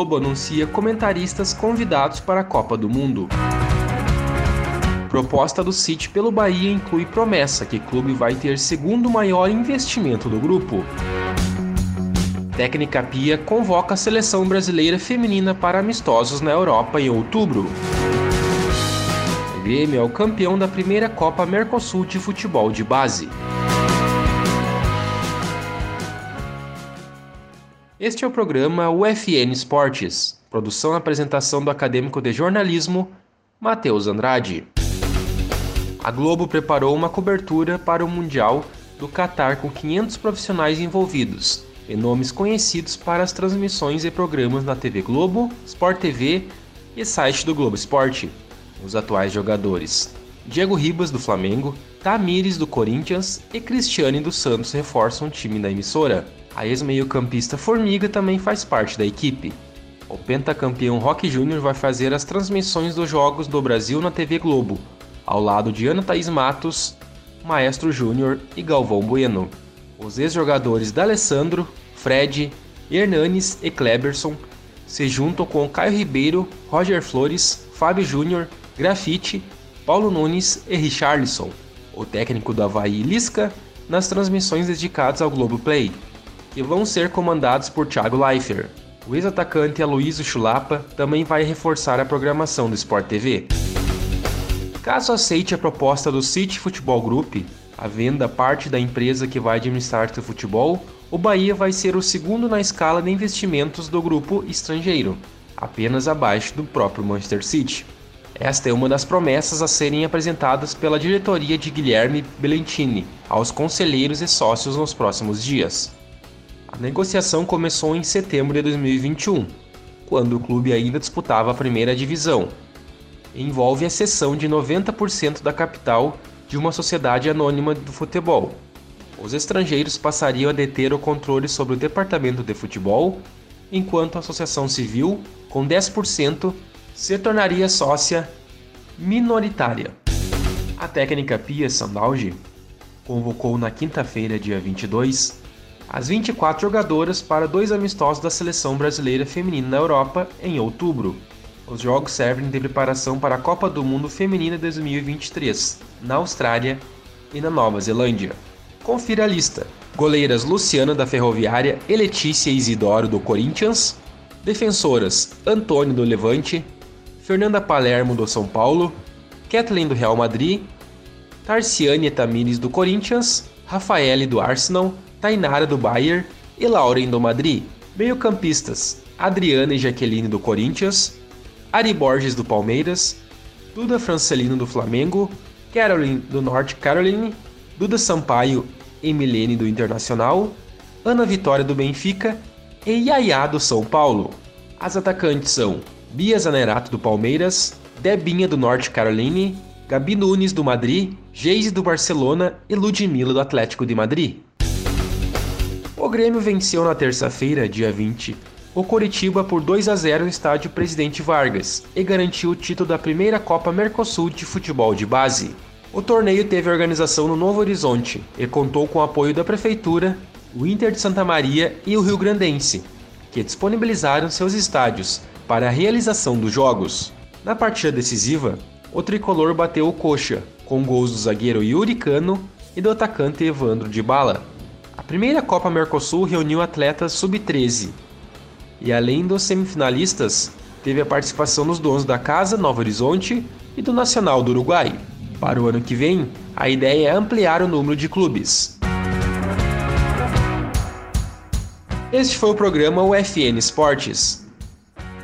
Globo anuncia comentaristas convidados para a Copa do Mundo. Proposta do City pelo Bahia inclui promessa que clube vai ter segundo maior investimento do grupo. Técnica Pia convoca a seleção brasileira feminina para amistosos na Europa em outubro. O Grêmio é o campeão da primeira Copa Mercosul de futebol de base. Este é o programa UFN Esportes, produção e apresentação do acadêmico de jornalismo Matheus Andrade. A Globo preparou uma cobertura para o Mundial do Catar com 500 profissionais envolvidos e nomes conhecidos para as transmissões e programas na TV Globo, Sport TV e site do Globo Esporte. Os atuais jogadores: Diego Ribas do Flamengo, Tamires do Corinthians e Cristiane dos Santos reforçam o time da emissora. A ex-meio-campista Formiga também faz parte da equipe. O pentacampeão Rock Júnior vai fazer as transmissões dos Jogos do Brasil na TV Globo, ao lado de Ana Thaís Matos, Maestro Júnior e Galvão Bueno. Os ex-jogadores D'Alessandro, Fred, Hernanes e Kleberson se juntam com Caio Ribeiro, Roger Flores, Fábio Júnior, Grafite, Paulo Nunes e Richarlison, o técnico do Havaí Lisca, nas transmissões dedicadas ao Globoplay que vão ser comandados por Thiago Leifert. O ex-atacante Aloysio Chulapa também vai reforçar a programação do Sport TV. Caso aceite a proposta do City Futebol Group, a venda parte da empresa que vai administrar seu futebol, o Bahia vai ser o segundo na escala de investimentos do grupo estrangeiro, apenas abaixo do próprio Manchester City. Esta é uma das promessas a serem apresentadas pela diretoria de Guilherme Belentini aos conselheiros e sócios nos próximos dias. A negociação começou em setembro de 2021, quando o clube ainda disputava a primeira divisão. Envolve a cessão de 90% da capital de uma sociedade anônima do futebol. Os estrangeiros passariam a deter o controle sobre o departamento de futebol, enquanto a associação civil, com 10%, se tornaria sócia minoritária. A técnica Pia Sandalgi convocou na quinta-feira, dia 22, as 24 jogadoras para dois amistosos da seleção brasileira feminina na Europa em outubro. Os jogos servem de preparação para a Copa do Mundo Feminina 2023, na Austrália e na Nova Zelândia. Confira a lista: goleiras Luciana da Ferroviária e Letícia Isidoro do Corinthians, defensoras Antônio do Levante, Fernanda Palermo do São Paulo, Kathleen do Real Madrid, Tarciane Tamires do Corinthians, Rafaele do Arsenal Tainara do Bayern e Lauren do Madrid. Meio-campistas: Adriana e Jaqueline do Corinthians, Ari Borges do Palmeiras, Duda Francelino do Flamengo, Caroline do Norte Caroline, Duda Sampaio e Milene do Internacional, Ana Vitória do Benfica e Yaya do São Paulo. As atacantes são Bia Zanerato do Palmeiras, Debinha do Norte Caroline, Gabi Nunes do Madrid, Geise do Barcelona e Ludmilla do Atlético de Madrid. Grêmio venceu na terça-feira, dia 20, o Coritiba por 2 a 0 no estádio Presidente Vargas e garantiu o título da primeira Copa Mercosul de futebol de base. O torneio teve organização no Novo Horizonte e contou com o apoio da Prefeitura, o Inter de Santa Maria e o Rio Grandense, que disponibilizaram seus estádios para a realização dos jogos. Na partida decisiva, o tricolor bateu o coxa, com gols do zagueiro Yuri Cano e do atacante Evandro de Bala. Primeira Copa Mercosul reuniu atletas sub-13 e, além dos semifinalistas, teve a participação dos donos da casa Novo Horizonte e do Nacional do Uruguai. Para o ano que vem, a ideia é ampliar o número de clubes. Este foi o programa UFN Esportes.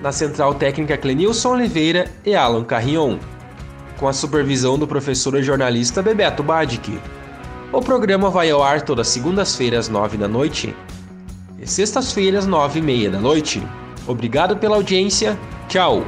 Na central técnica Clenilson Oliveira e Alan Carrion, com a supervisão do professor e jornalista Bebeto Badic. O programa vai ao ar todas segundas-feiras, nove da noite e sextas-feiras, nove e meia da noite. Obrigado pela audiência. Tchau!